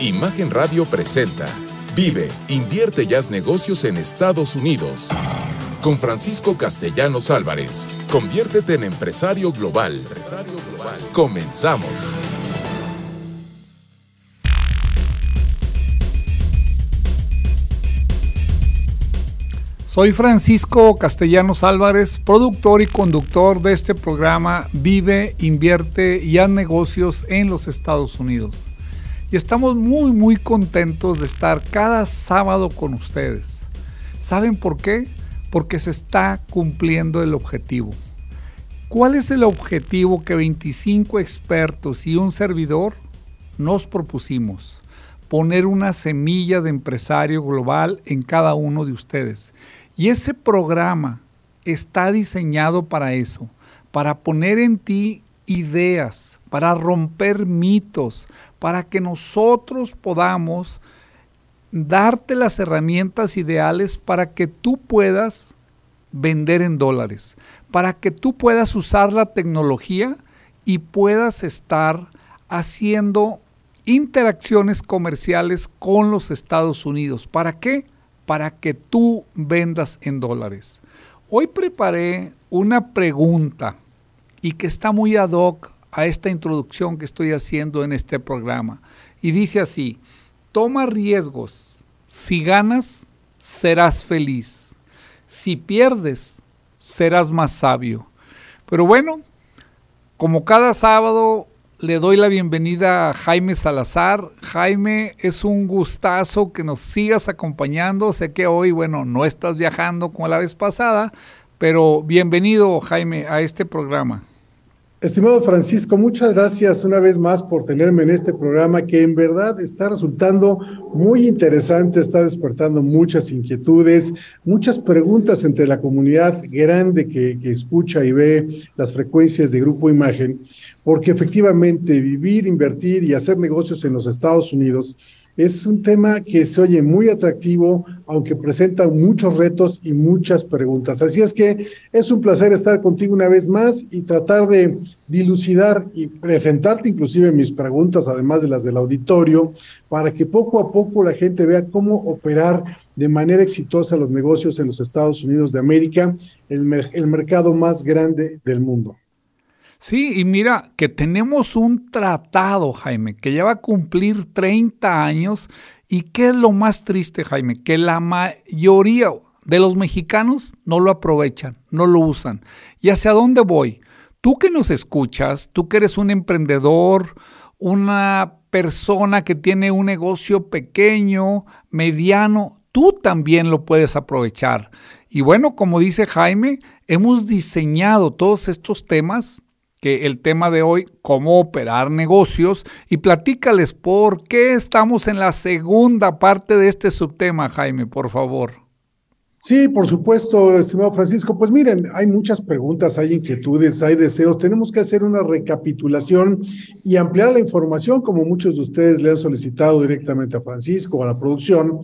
Imagen Radio presenta Vive, invierte y haz negocios en Estados Unidos. Con Francisco Castellanos Álvarez. Conviértete en empresario global. Comenzamos. Soy Francisco Castellanos Álvarez, productor y conductor de este programa Vive, Invierte y Haz negocios en los Estados Unidos. Y estamos muy muy contentos de estar cada sábado con ustedes. ¿Saben por qué? Porque se está cumpliendo el objetivo. ¿Cuál es el objetivo que 25 expertos y un servidor nos propusimos? Poner una semilla de empresario global en cada uno de ustedes y ese programa está diseñado para eso, para poner en ti ideas, para romper mitos, para que nosotros podamos darte las herramientas ideales para que tú puedas vender en dólares, para que tú puedas usar la tecnología y puedas estar haciendo interacciones comerciales con los Estados Unidos. ¿Para qué? para que tú vendas en dólares. Hoy preparé una pregunta y que está muy ad hoc a esta introducción que estoy haciendo en este programa. Y dice así, toma riesgos. Si ganas, serás feliz. Si pierdes, serás más sabio. Pero bueno, como cada sábado le doy la bienvenida a Jaime Salazar. Jaime, es un gustazo que nos sigas acompañando. Sé que hoy, bueno, no estás viajando como la vez pasada, pero bienvenido, Jaime, a este programa. Estimado Francisco, muchas gracias una vez más por tenerme en este programa que en verdad está resultando muy interesante, está despertando muchas inquietudes, muchas preguntas entre la comunidad grande que, escucha y ve las frecuencias de Grupo Imagen, porque efectivamente vivir, invertir y hacer negocios en los Estados Unidos es un tema que se oye muy atractivo, aunque presenta muchos retos y muchas preguntas. Así es que es un placer estar contigo una vez más y tratar de dilucidar y presentarte inclusive mis preguntas, además de las del auditorio, para que poco a poco la gente vea cómo operar de manera exitosa los negocios en los Estados Unidos de América, el, mercado más grande del mundo. Sí, y mira que tenemos un tratado, Jaime, que ya va a cumplir 30 años. ¿Y qué es lo más triste, Jaime? Que la mayoría de los mexicanos no lo aprovechan, no lo usan. ¿Y hacia dónde voy? Tú que nos escuchas, tú que eres un emprendedor, una persona que tiene un negocio pequeño, mediano, tú también lo puedes aprovechar. Y bueno, como dice Jaime, hemos diseñado todos estos temas que el tema de hoy, cómo operar negocios, y platícales por qué estamos en la segunda parte de este subtema, Jaime, por favor. Sí, por supuesto, estimado Francisco. Pues miren, hay muchas preguntas, hay inquietudes, hay deseos. Tenemos que hacer una recapitulación y ampliar la información, como muchos de ustedes le han solicitado directamente a Francisco, a la producción,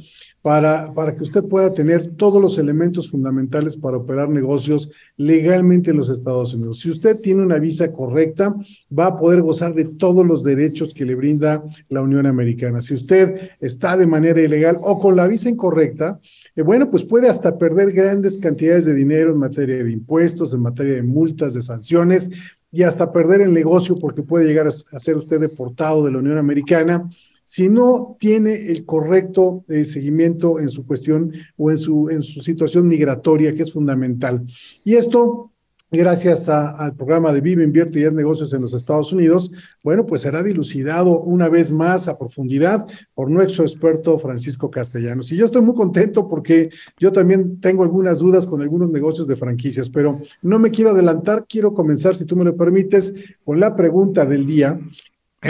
para, para que usted pueda tener todos los elementos fundamentales para operar negocios legalmente en los Estados Unidos. Si usted tiene una visa correcta, va a poder gozar de todos los derechos que le brinda la Unión Americana. Si usted está de manera ilegal o con la visa incorrecta, eh, bueno, pues puede hasta perder grandes cantidades de dinero en materia de impuestos, en materia de multas, de sanciones y hasta perder el negocio porque puede llegar a ser usted deportado de la Unión Americana si no tiene el correcto eh, seguimiento en su cuestión o en su, en su situación migratoria, que es fundamental. Y esto gracias al programa de Vive, Invierte y Haz Negocios en los Estados Unidos, bueno, pues será dilucidado una vez más a profundidad por nuestro experto Francisco Castellanos. Y yo estoy muy contento porque yo también tengo algunas dudas con algunos negocios de franquicias, pero no me quiero adelantar, quiero comenzar, si tú me lo permites, con la pregunta del día,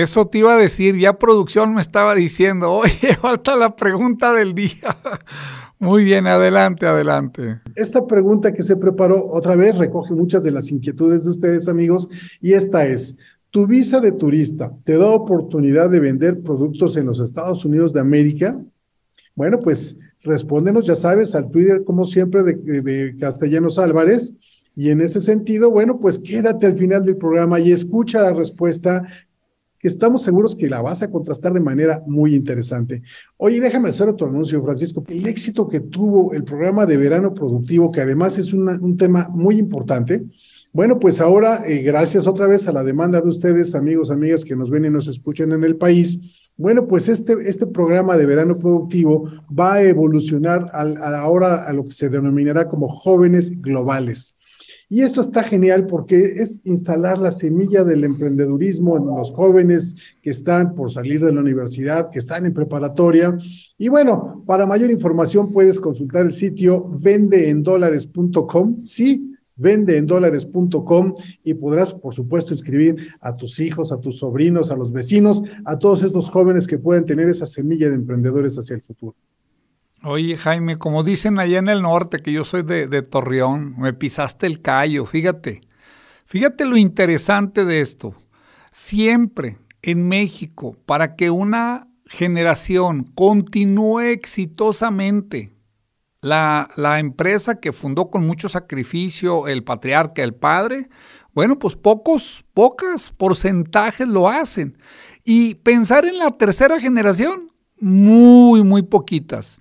eso te iba a decir, ya producción me estaba diciendo, oye, falta la pregunta del día. Muy bien, adelante, adelante. Esta pregunta que se preparó otra vez recoge muchas de las inquietudes de ustedes, amigos, y esta es, ¿tu visa de turista te da oportunidad de vender productos en los Estados Unidos de América? Bueno, pues respóndenos, ya sabes, al Twitter, como siempre, de, de Castellanos Álvarez. Y en ese sentido, bueno, pues quédate al final del programa y escucha la respuesta estamos seguros que la vas a contrastar de manera muy interesante. Oye, déjame hacer otro anuncio, Francisco. El éxito que tuvo el programa de verano productivo, que además es un tema muy importante, bueno, pues ahora, eh, gracias otra vez a la demanda de ustedes, amigos, amigas que nos ven y nos escuchan en el país, bueno, pues este, este programa de verano productivo va a evolucionar ahora a lo que se denominará como jóvenes globales. Y esto está genial porque es instalar la semilla del emprendedurismo en los jóvenes que están por salir de la universidad, que están en preparatoria. Y bueno, para mayor información puedes consultar el sitio vendeendólares.com. Sí, vendeendólares.com y podrás, por supuesto, inscribir a tus hijos, a tus sobrinos, a los vecinos, a todos estos jóvenes que pueden tener esa semilla de emprendedores hacia el futuro. Oye, Jaime, como dicen allá en el norte, que yo soy de, de Torreón, me pisaste el callo, fíjate. Fíjate lo interesante de esto. Siempre en México, para que una generación continúe exitosamente la, empresa que fundó con mucho sacrificio el patriarca, el padre, bueno, pues pocos, pocas porcentajes lo hacen. Y pensar en la tercera generación, muy, muy poquitas.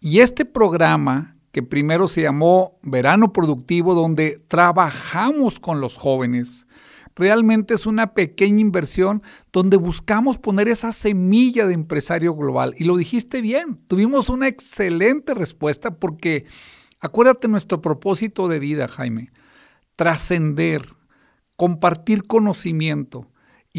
Y este programa, que primero se llamó Verano Productivo, donde trabajamos con los jóvenes, realmente es una pequeña inversión donde buscamos poner esa semilla de empresario global. Y lo dijiste bien, tuvimos una excelente respuesta porque acuérdate nuestro propósito de vida, Jaime, trascender, compartir conocimiento.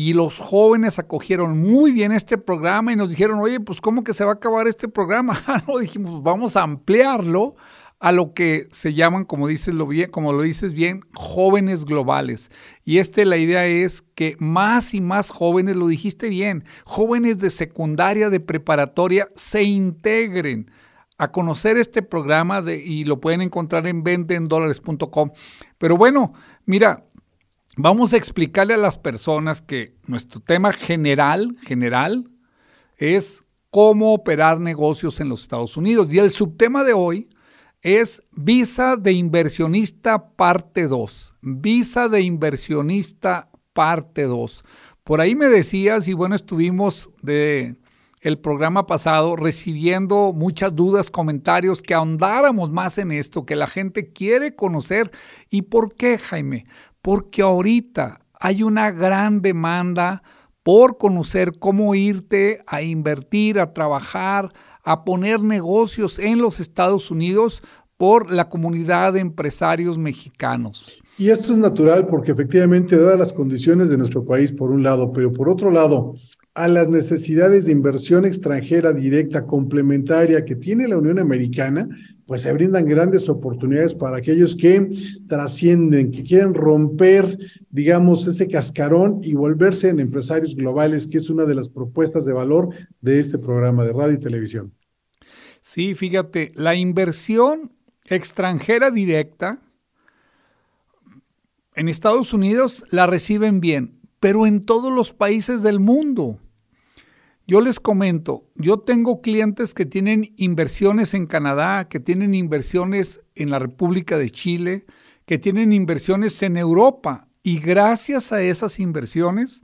Y los jóvenes acogieron muy bien este programa y nos dijeron, oye, pues ¿cómo que se va a acabar este programa? no, dijimos, vamos a ampliarlo a lo que se llaman, como dices, lo bien, como lo dices bien, jóvenes globales. Y este la idea es que más y más jóvenes, lo dijiste bien, jóvenes de secundaria, de preparatoria, se integren a conocer este programa de, y lo pueden encontrar en vendeendólares.com. Pero bueno, mira, vamos a explicarle a las personas que nuestro tema general, general, es cómo operar negocios en los Estados Unidos. Y el subtema de hoy es Visa de Inversionista Parte 2. Visa de Inversionista Parte 2. Por ahí me decías, y bueno, estuvimos de el programa pasado recibiendo muchas dudas, comentarios, que ahondáramos más en esto, que la gente quiere conocer. ¿Y por qué, Jaime? Porque ahorita hay una gran demanda por conocer cómo irte a invertir, a trabajar, a poner negocios en los Estados Unidos por la comunidad de empresarios mexicanos. Y esto es natural porque efectivamente, dadas las condiciones de nuestro país, por un lado, pero por otro lado, a las necesidades de inversión extranjera directa complementaria que tiene la Unión Americana, pues se brindan grandes oportunidades para aquellos que trascienden, que quieren romper, digamos, ese cascarón y volverse en empresarios globales, que es una de las propuestas de valor de este programa de radio y televisión. Sí, fíjate, la inversión extranjera directa en Estados Unidos la reciben bien, pero en todos los países del mundo. Yo les comento, yo tengo clientes que tienen inversiones en Canadá, que tienen inversiones en la República de Chile, que tienen inversiones en Europa y gracias a esas inversiones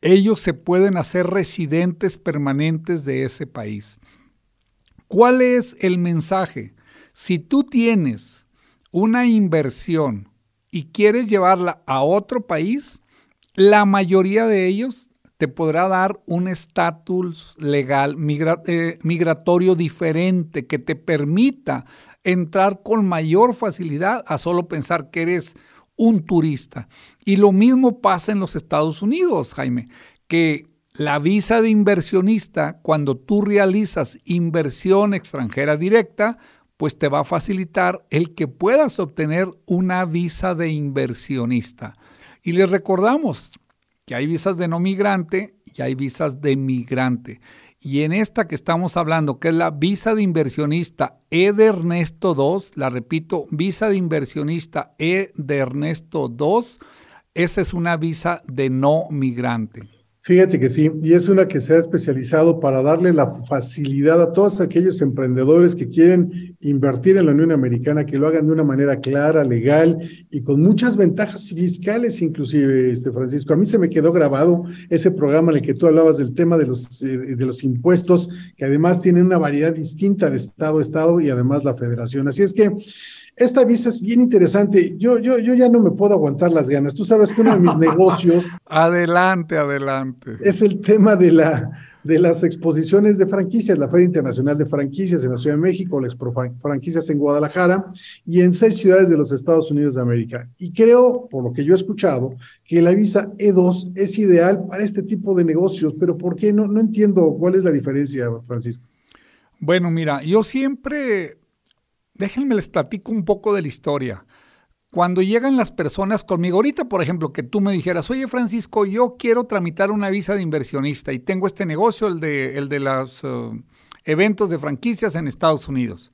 ellos se pueden hacer residentes permanentes de ese país. ¿Cuál es el mensaje? Si tú tienes una inversión y quieres llevarla a otro país, la mayoría de ellos te podrá dar un estatus legal eh, migratorio diferente que te permita entrar con mayor facilidad a solo pensar que eres un turista. Y lo mismo pasa en los Estados Unidos, Jaime, que la visa de inversionista, cuando tú realizas inversión extranjera directa, pues te va a facilitar el que puedas obtener una visa de inversionista. Y les recordamos que hay visas de no migrante y hay visas de migrante. Y en esta que estamos hablando, que es la visa de inversionista E de Ernesto 2, la repito, visa de inversionista E de Ernesto 2, esa es una visa de no migrante. Fíjate que sí, y es una que se ha especializado para darle la facilidad a todos aquellos emprendedores que quieren invertir en la Unión Americana, que lo hagan de una manera clara, legal y con muchas ventajas fiscales, inclusive, este Francisco. A mí se me quedó grabado ese programa en el que tú hablabas del tema de los, eh, de los impuestos, que además tienen una variedad distinta de estado a estado y además la federación. Así es que esta visa es bien interesante. Yo, yo, yo ya no me puedo aguantar las ganas. Tú sabes que uno de mis negocios. adelante, adelante. Es el tema de, la, de las exposiciones de franquicias, la Feria Internacional de Franquicias en la Ciudad de México, la Expo Franquicias en Guadalajara y en seis ciudades de los Estados Unidos de América. Y creo, por lo que yo he escuchado, que la visa E2 es ideal para este tipo de negocios. Pero ¿por qué? No, no entiendo cuál es la diferencia, Francisco. Bueno, mira, yo siempre déjenme les platico un poco de la historia. Cuando llegan las personas conmigo, ahorita por ejemplo, que tú me dijeras, oye Francisco, yo quiero tramitar una visa de inversionista y tengo este negocio, el de, el de los uh, eventos de franquicias en Estados Unidos.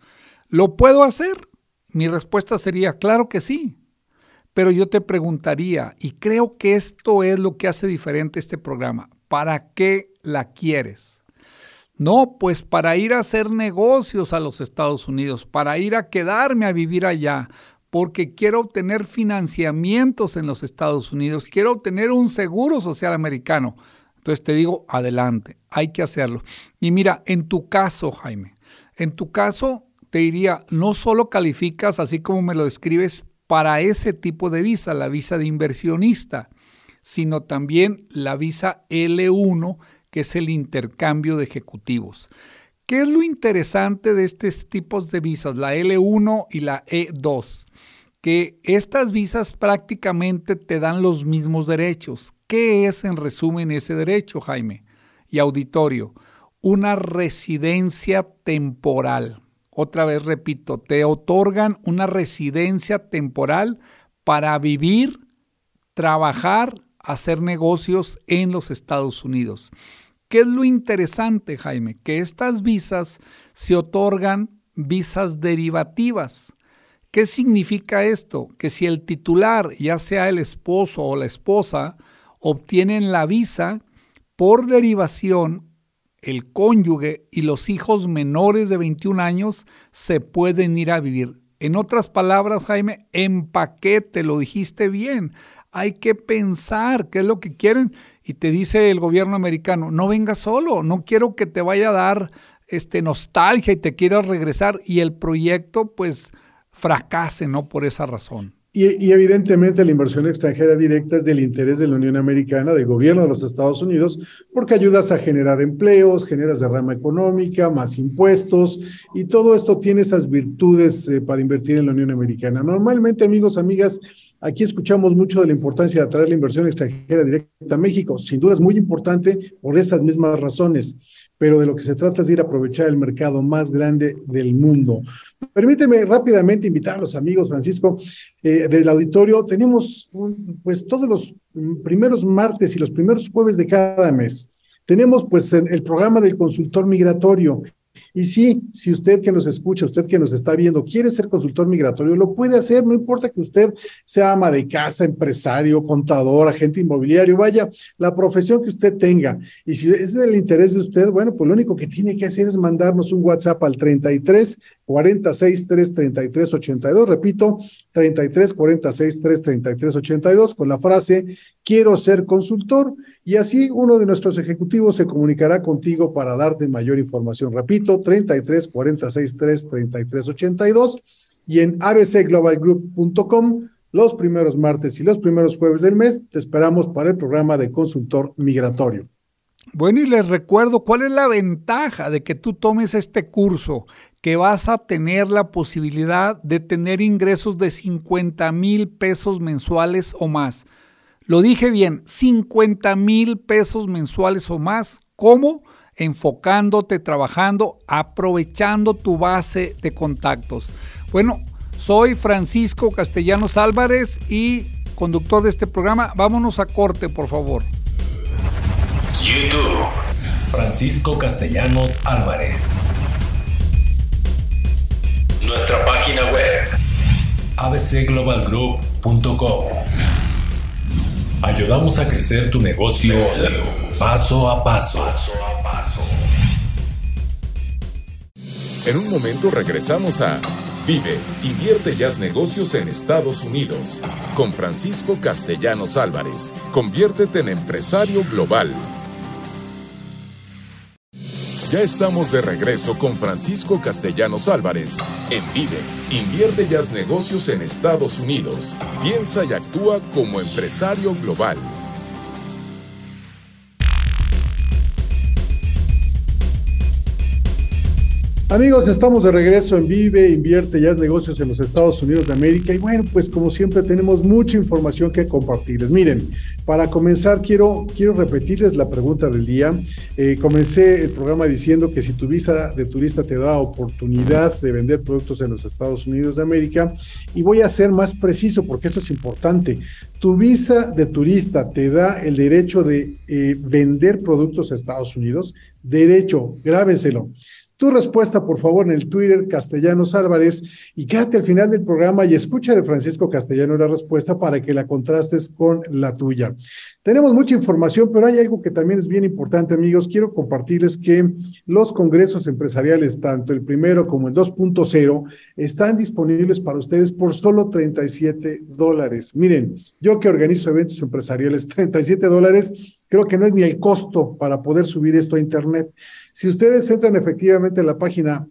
¿Lo puedo hacer? Mi respuesta sería, claro que sí. Pero yo te preguntaría, y creo que esto es lo que hace diferente este programa, ¿para qué la quieres? No, pues para ir a hacer negocios a los Estados Unidos, para ir a quedarme a vivir allá, porque quiero obtener financiamientos en los Estados Unidos, quiero obtener un seguro social americano. Entonces te digo, adelante, hay que hacerlo. Y mira, en tu caso, Jaime, en tu caso te diría, no solo calificas, así como me lo describes, para ese tipo de visa, la visa de inversionista, sino también la visa L1 que es el intercambio de ejecutivos. ¿Qué es lo interesante de estos tipos de visas, la L1 y la E2? Que estas visas prácticamente te dan los mismos derechos. ¿Qué es en resumen ese derecho, Jaime? Y auditorio, una residencia temporal. Otra vez repito, te otorgan una residencia temporal para vivir, trabajar, hacer negocios en los Estados Unidos. ¿Qué es lo interesante, Jaime? Que estas visas se otorgan visas derivativas. ¿Qué significa esto? Que si el titular, ya sea el esposo o la esposa, obtienen la visa, por derivación, el cónyuge y los hijos menores de 21 años se pueden ir a vivir. En otras palabras, Jaime, en paquete, lo dijiste bien. Hay que pensar qué es lo que quieren y te dice el gobierno americano, no vengas solo, no quiero que te vaya a dar este, nostalgia y te quieras regresar y el proyecto pues fracase, ¿no? Por esa razón. Y, evidentemente la inversión extranjera directa es del interés de la Unión Americana, del gobierno de los Estados Unidos, porque ayudas a generar empleos, generas derrama económica, más impuestos, y todo esto tiene esas virtudes eh, para invertir en la Unión Americana. Normalmente, amigos, amigas, Aquí escuchamos mucho de la importancia de atraer la inversión extranjera directa a México. Sin duda es muy importante por esas mismas razones, pero de lo que se trata es de ir a aprovechar el mercado más grande del mundo. Permíteme rápidamente invitar a los amigos, Francisco, eh, del auditorio. Tenemos pues todos los primeros martes y los primeros jueves de cada mes. Tenemos pues el programa del consultor migratorio y sí, si usted que nos escucha, usted que nos está viendo, quiere ser consultor migratorio, lo puede hacer, no importa que usted sea ama de casa, empresario, contador, agente inmobiliario, vaya, la profesión que usted tenga. Y si es el interés de usted, bueno, pues lo único que tiene que hacer es mandarnos un WhatsApp al 33 46 3 33 82, repito, 33 46 3 33 82 con la frase quiero ser consultor y así uno de nuestros ejecutivos se comunicará contigo para darte mayor información. Repito, 33 46 3 33 82 y en abcglobalgroup.com los primeros martes y los primeros jueves del mes te esperamos para el programa de consultor migratorio. Bueno, y les recuerdo cuál es la ventaja de que tú tomes este curso, que vas a tener la posibilidad de tener ingresos de 50 mil pesos mensuales o más. Lo dije bien, 50 mil pesos mensuales o más. ¿Cómo? Enfocándote, trabajando, aprovechando tu base de contactos. Bueno, soy Francisco Castellanos Álvarez y conductor de este programa. Vámonos a corte, por favor. YouTube. Francisco Castellanos Álvarez. Nuestra página web. abcglobalgroup.com Ayudamos a crecer tu negocio Paso a paso. En un momento regresamos a Vive, invierte y haz negocios en Estados Unidos. Con Francisco Castellanos Álvarez. Conviértete en empresario global. Ya estamos de regreso con Francisco Castellanos Álvarez en Vive. Invierte y haz negocios en Estados Unidos. Piensa y actúa como empresario global. Amigos, estamos de regreso en Vive, Invierte ya es negocios en los Estados Unidos de América y bueno, pues como siempre tenemos mucha información que compartirles. Miren, para comenzar quiero, quiero repetirles la pregunta del día. Eh, comencé el programa diciendo que si tu visa de turista te da oportunidad de vender productos en los Estados Unidos de América y voy a ser más preciso porque esto es importante. Tu visa de turista te da el derecho de eh, vender productos a Estados Unidos. Derecho, grábenselo tu respuesta, por favor, en el Twitter Castellanos Álvarez y quédate al final del programa y escucha de Francisco Castellano la respuesta para que la contrastes con la tuya. Tenemos mucha información, pero hay algo que también es bien importante, amigos. Quiero compartirles que los congresos empresariales, tanto el primero como el 2.0, están disponibles para ustedes por solo 37 dólares. Miren, yo que organizo eventos empresariales, 37 dólares, creo que no es ni el costo para poder subir esto a Internet. Si ustedes entran efectivamente en la página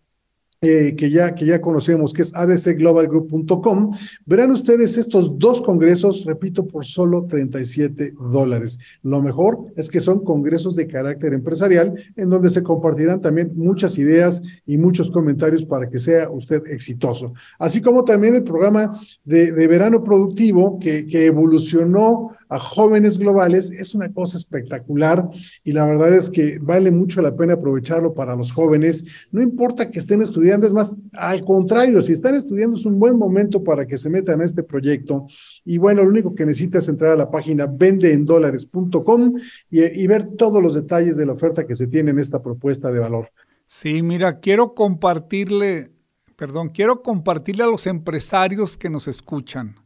eh, que, ya, que ya conocemos, que es adcglobalgroup.com, verán ustedes estos dos congresos, repito, por solo 37 dólares. Lo mejor es que son congresos de carácter empresarial, en donde se compartirán también muchas ideas y muchos comentarios para que sea usted exitoso. Así como también el programa de, verano productivo que evolucionó a jóvenes globales es una cosa espectacular y la verdad es que vale mucho la pena aprovecharlo para los jóvenes. No importa que estén estudiando, es más, al contrario, si están estudiando es un buen momento para que se metan a este proyecto. Y bueno, lo único que necesita es entrar a la página vendeendolares.com y, y ver todos los detalles de la oferta que se tiene en esta propuesta de valor. Sí, mira, quiero compartirle, perdón, quiero compartirle a los empresarios que nos escuchan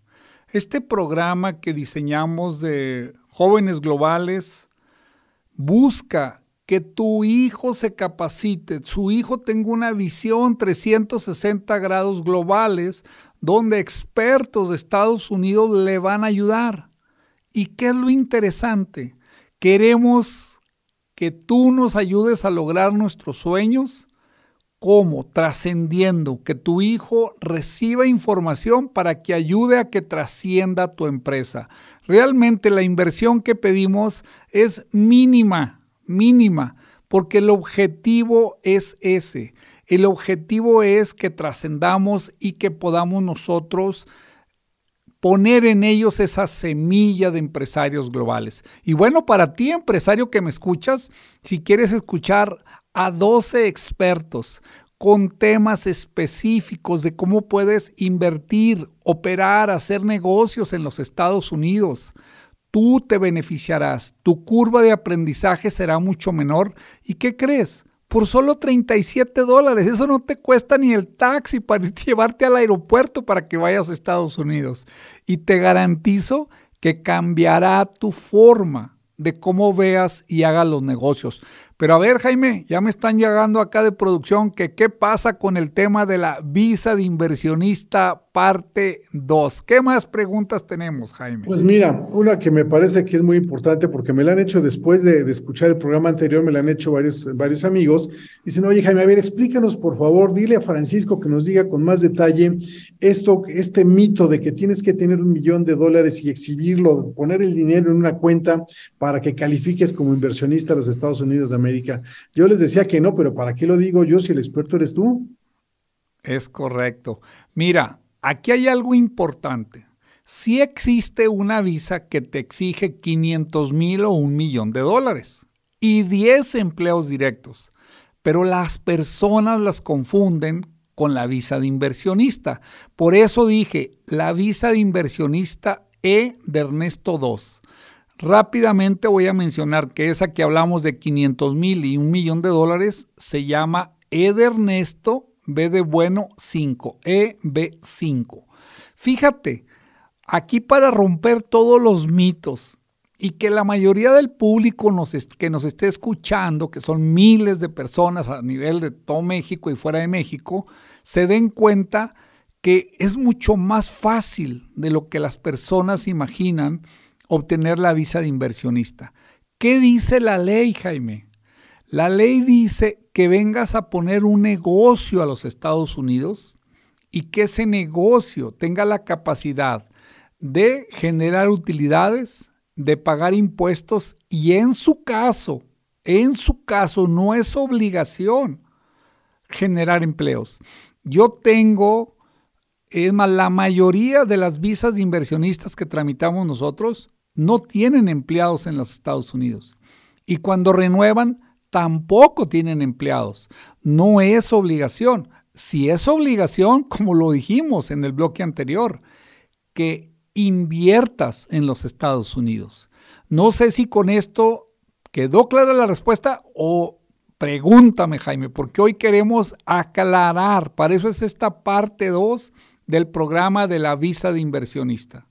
este programa que diseñamos de jóvenes globales busca que tu hijo se capacite, su hijo tenga una visión 360 grados globales donde expertos de Estados Unidos le van a ayudar. ¿Y qué es lo interesante? Queremos que tú nos ayudes a lograr nuestros sueños ¿Cómo? Trascendiendo, que tu hijo reciba información para que ayude a que trascienda tu empresa. Realmente la inversión que pedimos es mínima, mínima, porque el objetivo es ese. El objetivo es que trascendamos y que podamos nosotros poner en ellos esa semilla de empresarios globales. Y bueno, para ti, empresario que me escuchas, si quieres escuchar a 12 expertos con temas específicos de cómo puedes invertir, operar, hacer negocios en los Estados Unidos. Tú te beneficiarás, tu curva de aprendizaje será mucho menor. ¿Y qué crees? Por solo 37 dólares. Eso no te cuesta ni el taxi para llevarte al aeropuerto para que vayas a Estados Unidos. Y te garantizo que cambiará tu forma de cómo veas y hagas los negocios. Pero a ver, Jaime, ya me están llegando acá de producción que qué pasa con el tema de la visa de inversionista parte 2. ¿Qué más preguntas tenemos, Jaime? Pues mira, una que me parece que es muy importante porque me la han hecho después de, escuchar el programa anterior, me la han hecho varios, varios amigos. Dicen, oye, Jaime, a ver, explícanos, por favor, dile a Francisco que nos diga con más detalle esto, este mito de que tienes que tener un millón de dólares y exhibirlo, poner el dinero en una cuenta para que califiques como inversionista a los Estados Unidos de América. Yo les decía que no, pero ¿para qué lo digo yo si el experto eres tú? Es correcto. Mira, aquí hay algo importante. Si existe una visa que te exige 500 mil o un millón de dólares y 10 empleos directos, pero las personas las confunden con la visa de inversionista. Por eso dije, la visa de inversionista E de Ernesto II Rápidamente voy a mencionar que esa que hablamos de 500 mil y un millón de dólares se llama E de Ernesto B de bueno 5, EB5. Fíjate, aquí para romper todos los mitos y que la mayoría del público que nos esté escuchando, que son miles de personas a nivel de todo México y fuera de México, se den cuenta que es mucho más fácil de lo que las personas imaginan obtener la visa de inversionista. ¿Qué dice la ley, Jaime? La ley dice que vengas a poner un negocio a los Estados Unidos y que ese negocio tenga la capacidad de generar utilidades, de pagar impuestos y en su caso, en su caso no es obligación generar empleos. Yo tengo, es más, la mayoría de las visas de inversionistas que tramitamos nosotros no tienen empleados en los Estados Unidos. Y cuando renuevan, tampoco tienen empleados. No es obligación. Si es obligación, como lo dijimos en el bloque anterior, que inviertas en los Estados Unidos. No sé si con esto quedó clara la respuesta o pregúntame, Jaime, porque hoy queremos aclarar, para eso es esta parte 2 del programa de la visa de inversionista.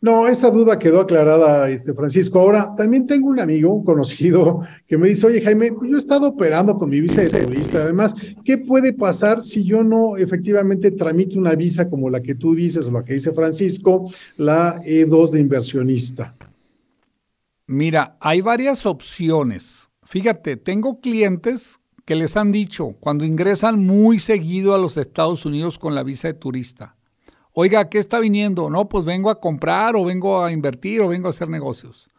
No, esa duda quedó aclarada, este Francisco. Ahora, también tengo un amigo, un conocido, que me dice, oye Jaime, pues yo he estado operando con mi visa de turista. Además, ¿qué puede pasar si yo no efectivamente tramito una visa como la que tú dices o la que dice Francisco, la E2 de inversionista? Mira, hay varias opciones. Fíjate, tengo clientes que les han dicho cuando ingresan muy seguido a los Estados Unidos con la visa de turista Oiga, ¿qué está viniendo? No, pues vengo a comprar o vengo a invertir o vengo a hacer negocios.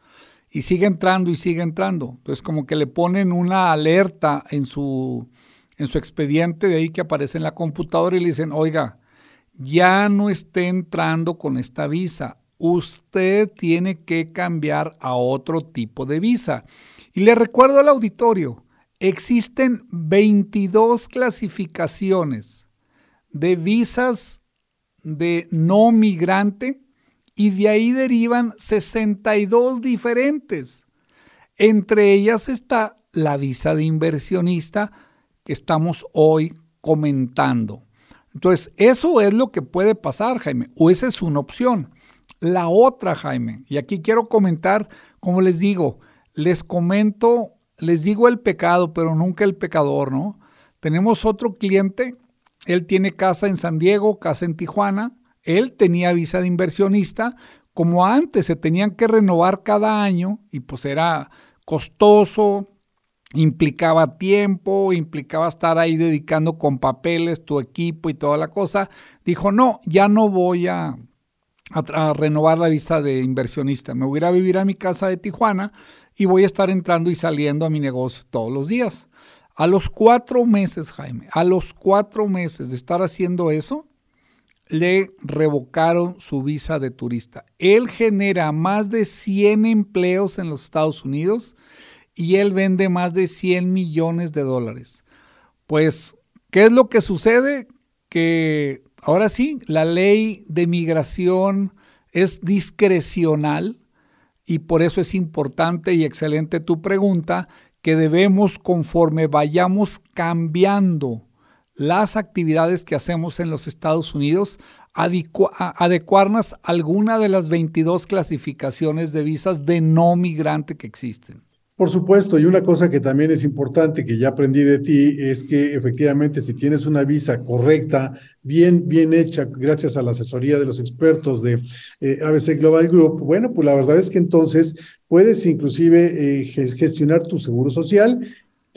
Y sigue entrando y sigue entrando. Entonces como que le ponen una alerta en su, en su expediente de ahí que aparece en la computadora y le dicen, oiga, ya no esté entrando con esta visa. Usted tiene que cambiar a otro tipo de visa. Y le recuerdo al auditorio, existen 22 clasificaciones de visas de no migrante y de ahí derivan 62 diferentes. Entre ellas está la visa de inversionista que estamos hoy comentando. Entonces, eso es lo que puede pasar, Jaime, o esa es una opción. La otra, Jaime, y aquí quiero comentar, como les digo, les comento, les digo el pecado, pero nunca el pecador, ¿no? Tenemos otro cliente él tiene casa en San Diego, casa en Tijuana. Él tenía visa de inversionista. Como antes se tenían que renovar cada año y pues era costoso, implicaba tiempo, implicaba estar ahí dedicando con papeles tu equipo y toda la cosa. Dijo, no, ya no voy a, a, renovar la visa de inversionista. Me voy a ir a vivir a mi casa de Tijuana y voy a estar entrando y saliendo a mi negocio todos los días. A los cuatro meses, Jaime, a los cuatro meses de estar haciendo eso, le revocaron su visa de turista. Él genera más de 100 empleos en los Estados Unidos y él vende más de 100 millones de dólares. Pues, ¿qué es lo que sucede? Que ahora sí, la ley de migración es discrecional y por eso es importante y excelente tu pregunta que debemos, conforme vayamos cambiando las actividades que hacemos en los Estados Unidos, adecuarnos a alguna de las 22 clasificaciones de visas de no migrante que existen. Por supuesto, y una cosa que también es importante que ya aprendí de ti es que efectivamente si tienes una visa correcta, bien, bien hecha, gracias a la asesoría de los expertos de eh, ABC Global Group, bueno, pues la verdad es que entonces puedes inclusive eh, gestionar tu seguro social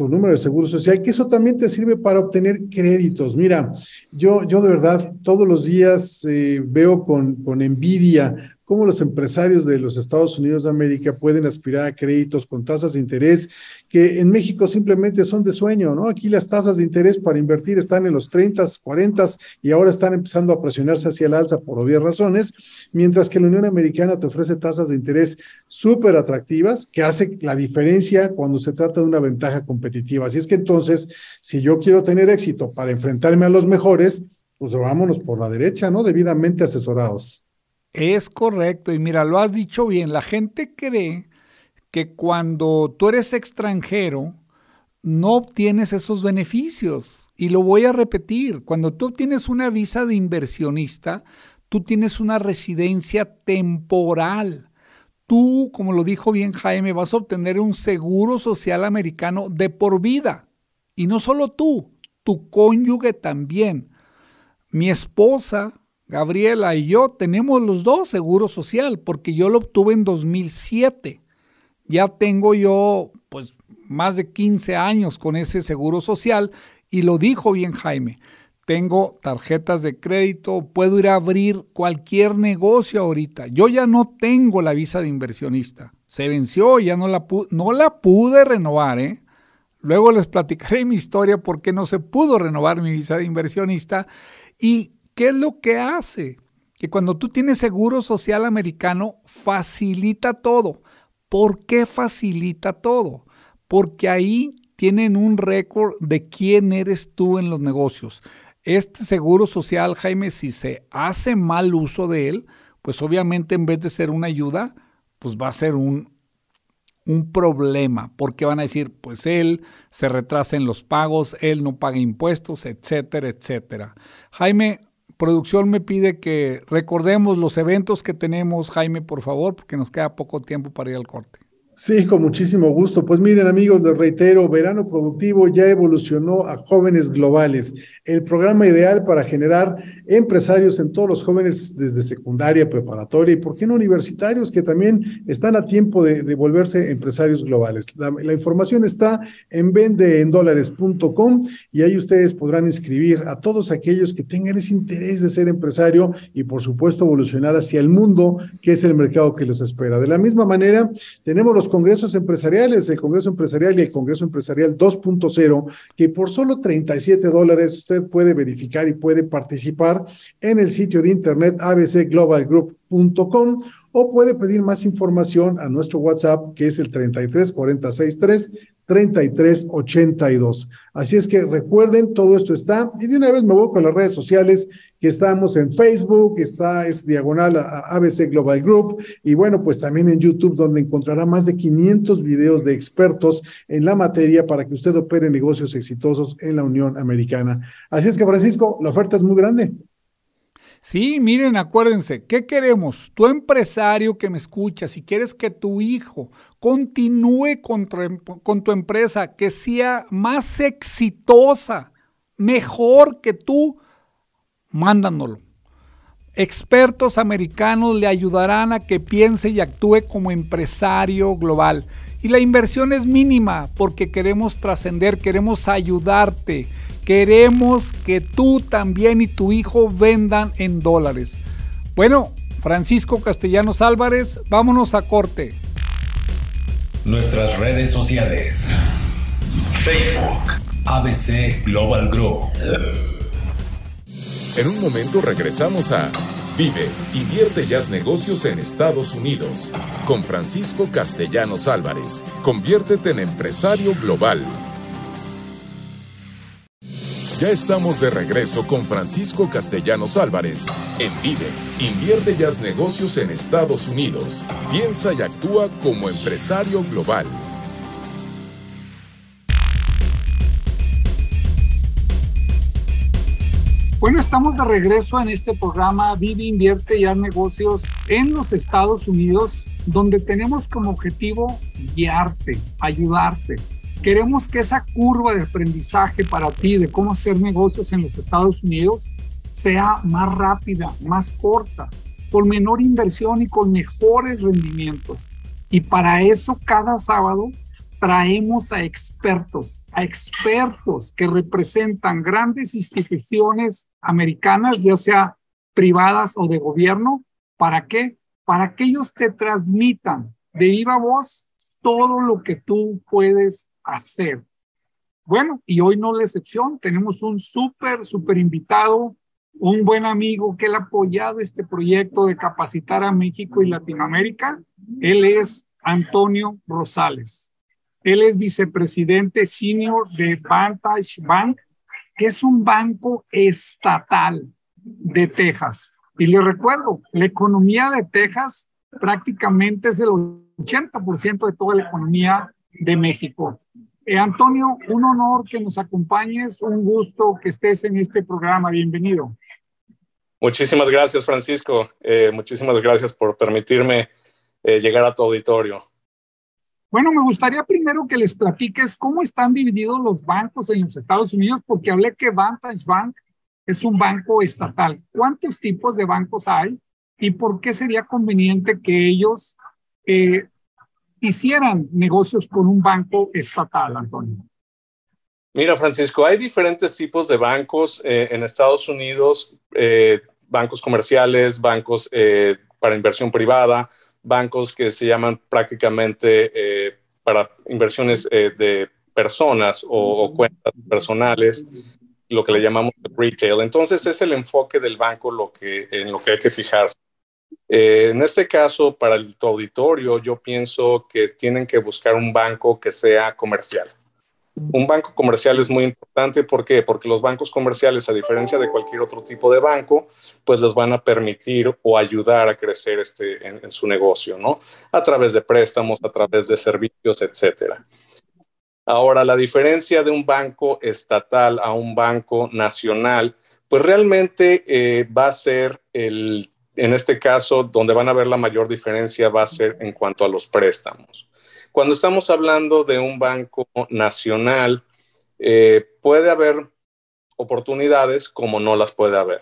tu número de seguro social, que eso también te sirve para obtener créditos. Mira, yo, yo de verdad todos los días eh, veo con, con envidia cómo los empresarios de los Estados Unidos de América pueden aspirar a créditos con tasas de interés que en México simplemente son de sueño, ¿no? Aquí las tasas de interés para invertir están en los 30, 40 y ahora están empezando a presionarse hacia el alza por obvias razones, mientras que la Unión Americana te ofrece tasas de interés súper atractivas que hace la diferencia cuando se trata de una ventaja competitiva. Así es que entonces, si yo quiero tener éxito para enfrentarme a los mejores, pues vámonos por la derecha, ¿no? Debidamente asesorados. Es correcto, y mira, lo has dicho bien, la gente cree que cuando tú eres extranjero no obtienes esos beneficios. Y lo voy a repetir, cuando tú obtienes una visa de inversionista, tú tienes una residencia temporal. tú, como lo dijo bien Jaime, vas a obtener un seguro social americano de por vida. Y no solo tú, tu cónyuge también. Mi esposa, Gabriela y yo tenemos los dos seguro social porque yo lo obtuve en 2007. Ya tengo yo pues más de 15 años con ese seguro social y lo dijo bien Jaime. Tengo tarjetas de crédito, puedo ir a abrir cualquier negocio ahorita. Yo ya no tengo la visa de inversionista. Se venció, ya no la, pude renovar, ¿eh? Luego les platicaré mi historia por qué no se pudo renovar mi visa de inversionista y qué es lo que hace. Que cuando tú tienes seguro social americano, facilita todo. ¿Por qué facilita todo? Porque ahí tienen un récord de quién eres tú en los negocios. Este seguro social, Jaime, si se hace mal uso de él, pues obviamente en vez de ser una ayuda, pues va a ser un, un problema, porque van a decir, pues él se retrasa en los pagos, él no paga impuestos, etcétera, etcétera. Jaime, producción me pide que recordemos los eventos que tenemos, Jaime, por favor, porque nos queda poco tiempo para ir al corte. Sí, con muchísimo gusto. Pues miren amigos, les reitero, Verano Productivo ya evolucionó a Jóvenes Globales, el programa ideal para generar empresarios en todos los jóvenes desde secundaria, preparatoria y, ¿por qué no universitarios que también están a tiempo de, volverse empresarios globales? La, información está en vendeendólares.com y ahí ustedes podrán inscribir a todos aquellos que tengan ese interés de ser empresario y, por supuesto, evolucionar hacia el mundo que es el mercado que los espera. De la misma manera, tenemos los congresos empresariales, el Congreso Empresarial y el Congreso Empresarial 2.0, que por solo 37 dólares usted puede verificar y puede participar en el sitio de internet abcglobalgroup.com o puede pedir más información a nuestro WhatsApp que es el 33 463 3382. Así es que recuerden, todo esto está. Y de una vez me voy con las redes sociales que estamos en Facebook, está es diagonal a ABC Global Group y bueno, pues también en YouTube donde encontrará más de 500 videos de expertos en la materia para que usted opere negocios exitosos en la Unión Americana. Así es que Francisco, la oferta es muy grande. Sí, miren, acuérdense, ¿qué queremos? Tu empresario que me escucha, si quieres que tu hijo continúe con tu, con tu empresa, que sea más exitosa, mejor que tú, mándanoslo. Expertos americanos le ayudarán a que piense y actúe como empresario global. Y la inversión es mínima porque queremos trascender, queremos ayudarte Queremos que tú también y tu hijo vendan en dólares. Bueno, Francisco Castellanos Álvarez, vámonos a corte. Nuestras redes sociales. Facebook. ABC Global Group. En un momento regresamos a Vive, invierte y haz negocios en Estados Unidos. Con Francisco Castellanos Álvarez. Conviértete en empresario global. Ya estamos de regreso con Francisco Castellanos Álvarez en Vive. Invierte y haz negocios en Estados Unidos. Piensa y actúa como empresario global. Bueno, estamos de regreso en este programa Vive, Invierte y haz negocios en los Estados Unidos, donde tenemos como objetivo guiarte, ayudarte Queremos que esa curva de aprendizaje para ti de cómo hacer negocios en los Estados Unidos sea más rápida, más corta, con menor inversión y con mejores rendimientos. Y para eso cada sábado traemos a expertos, a expertos que representan grandes instituciones americanas, ya sea privadas o de gobierno. ¿Para qué? Para que ellos te transmitan de viva voz todo lo que tú puedes hacer. Bueno, y hoy no la excepción, tenemos un súper, súper invitado, un buen amigo que él ha apoyado este proyecto de capacitar a México y Latinoamérica. Él es Antonio Rosales. Él es vicepresidente senior de Vantage Bank, que es un banco estatal de Texas. Y le recuerdo, la economía de Texas prácticamente es el 80% de toda la economía de México. Eh, Antonio, un honor que nos acompañes, un gusto que estés en este programa. Bienvenido. Muchísimas gracias, Francisco. Eh, muchísimas gracias por permitirme eh, llegar a tu auditorio. Bueno, me gustaría primero que les platiques cómo están divididos los bancos en los Estados Unidos, porque hablé que Vantage Bank es un banco estatal. ¿Cuántos tipos de bancos hay y por qué sería conveniente que ellos eh, hicieran negocios con un banco estatal, Antonio? Mira, Francisco, hay diferentes tipos de bancos eh, en Estados Unidos, eh, bancos comerciales, bancos para inversión privada, bancos que se llaman prácticamente para inversiones de personas o, o, cuentas personales lo que le llamamos retail. Entonces es el enfoque del banco lo que, en lo que hay que fijarse. Eh, en este caso, para el, tu auditorio, yo pienso que tienen que buscar un banco que sea comercial. Un banco comercial es muy importante, ¿por qué? Porque los bancos comerciales, a diferencia de cualquier otro tipo de banco, pues les van a permitir o ayudar a crecer este, en, su negocio, ¿no? A través de préstamos, a través de servicios, etcétera. Ahora, la diferencia de un banco estatal a un banco nacional, pues realmente eh, va a ser el, en este caso, donde van a ver la mayor diferencia va a ser en cuanto a los préstamos. Cuando estamos hablando de un banco nacional, eh, puede haber oportunidades como no las puede haber.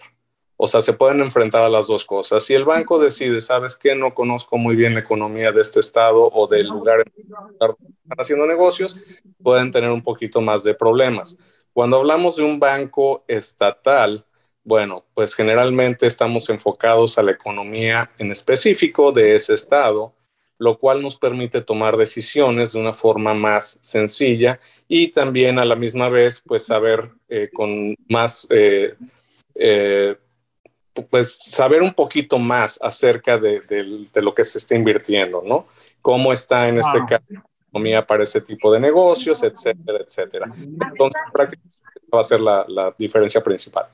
O sea, se pueden enfrentar a las dos cosas. Si el banco decide, sabes que no conozco muy bien la economía de este estado o del lugar en que están haciendo negocios, pueden tener un poquito más de problemas. Cuando hablamos de un banco estatal, bueno, pues generalmente estamos enfocados a la economía en específico de ese estado, lo cual nos permite tomar decisiones de una forma más sencilla y también a la misma vez, pues saber eh, con más... Eh, eh, pues saber un poquito más acerca de, lo que se está invirtiendo, ¿no? Cómo está en este caso la economía para ese tipo de negocios, etcétera, etcétera. Entonces, prácticamente va a ser la, la diferencia principal.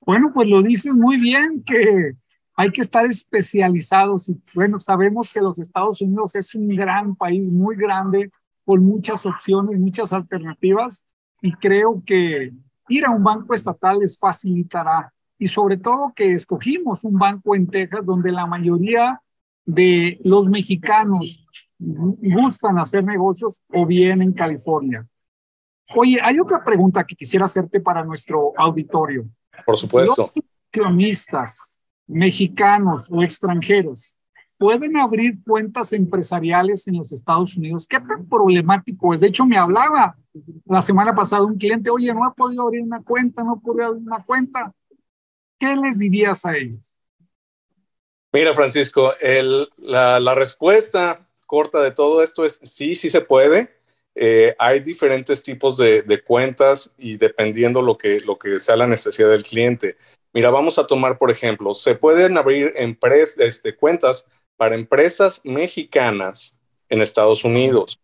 Bueno, pues lo dices muy bien que hay que estar especializados y bueno, sabemos que los Estados Unidos es un gran país, muy grande, con muchas opciones, muchas alternativas y creo que ir a un banco estatal les facilitará y sobre todo que escogimos un banco en Texas donde la mayoría de los mexicanos gustan hacer negocios o bien en California. Oye, hay otra pregunta que quisiera hacerte para nuestro auditorio. Por supuesto. Los accionistas mexicanos o extranjeros pueden abrir cuentas empresariales en los Estados Unidos. ¿Qué tan problemático es? De hecho, me hablaba la semana pasada un cliente, oye, no he podido abrir una cuenta, no he podido abrir una cuenta. ¿qué les dirías a ellos? Mira, Francisco, la, respuesta corta de todo esto es sí, sí se puede. Eh, hay diferentes tipos de, cuentas y dependiendo lo que, lo que sea la necesidad del cliente. Mira, vamos a tomar, por ejemplo, se pueden abrir este, cuentas para empresas mexicanas en Estados Unidos.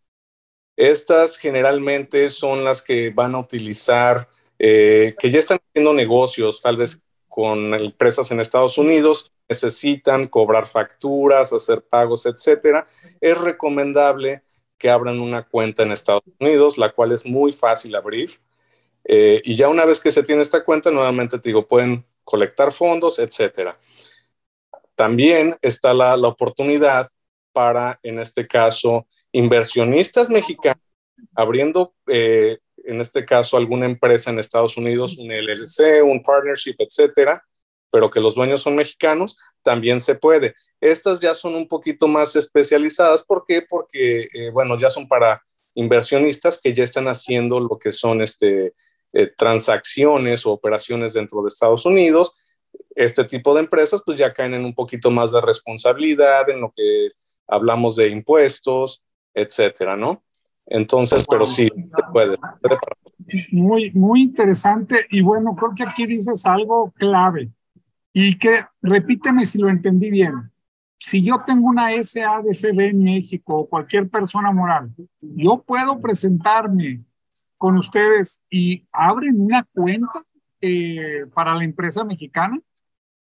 Estas generalmente son las que van a utilizar, eh, que ya están haciendo negocios, tal vez con empresas en Estados Unidos, necesitan cobrar facturas, hacer pagos, etcétera, es recomendable que abran una cuenta en Estados Unidos, la cual es muy fácil abrir. Eh, y ya una vez que se tiene esta cuenta, nuevamente te digo, pueden colectar fondos, etcétera. También está la, oportunidad para, en este caso, inversionistas mexicanos abriendo eh, en este caso alguna empresa en Estados Unidos, un LLC, un partnership, etcétera, pero que los dueños son mexicanos, también se puede. Estas ya son un poquito más especializadas. ¿Por qué? Porque, eh, bueno, ya son para inversionistas que ya están haciendo lo que son este, eh, transacciones o operaciones dentro de Estados Unidos. Este tipo de empresas pues ya caen en un poquito más de responsabilidad en lo que hablamos de impuestos, etcétera, ¿no? Entonces, pero sí, puede. Muy, muy interesante. Y bueno, creo que aquí dices algo clave. Y que, repíteme si lo entendí bien. Si yo tengo una SADCB en México o cualquier persona moral, yo puedo presentarme con ustedes y abren una cuenta eh, para la empresa mexicana.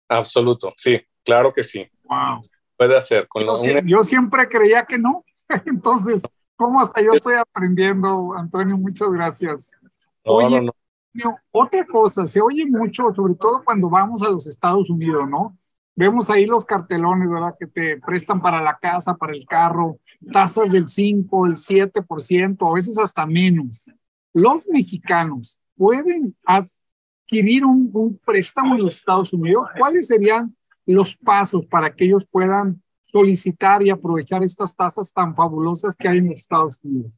Absoluto, sí, claro que sí. Wow. Puede hacer. Con yo, yo siempre creía que no. Entonces, ¿Cómo hasta yo estoy aprendiendo, Antonio? Muchas gracias. oye, otra cosa, se oye mucho, sobre todo cuando vamos a los Estados Unidos, ¿no? Vemos ahí los cartelones, ¿verdad? Que te prestan para la casa, para el carro, tasas del 5, el 7%, a veces hasta menos. Los mexicanos pueden adquirir un, préstamo en los Estados Unidos. ¿Cuáles serían los pasos para que ellos puedan solicitar y aprovechar estas tasas tan fabulosas que hay en los Estados Unidos?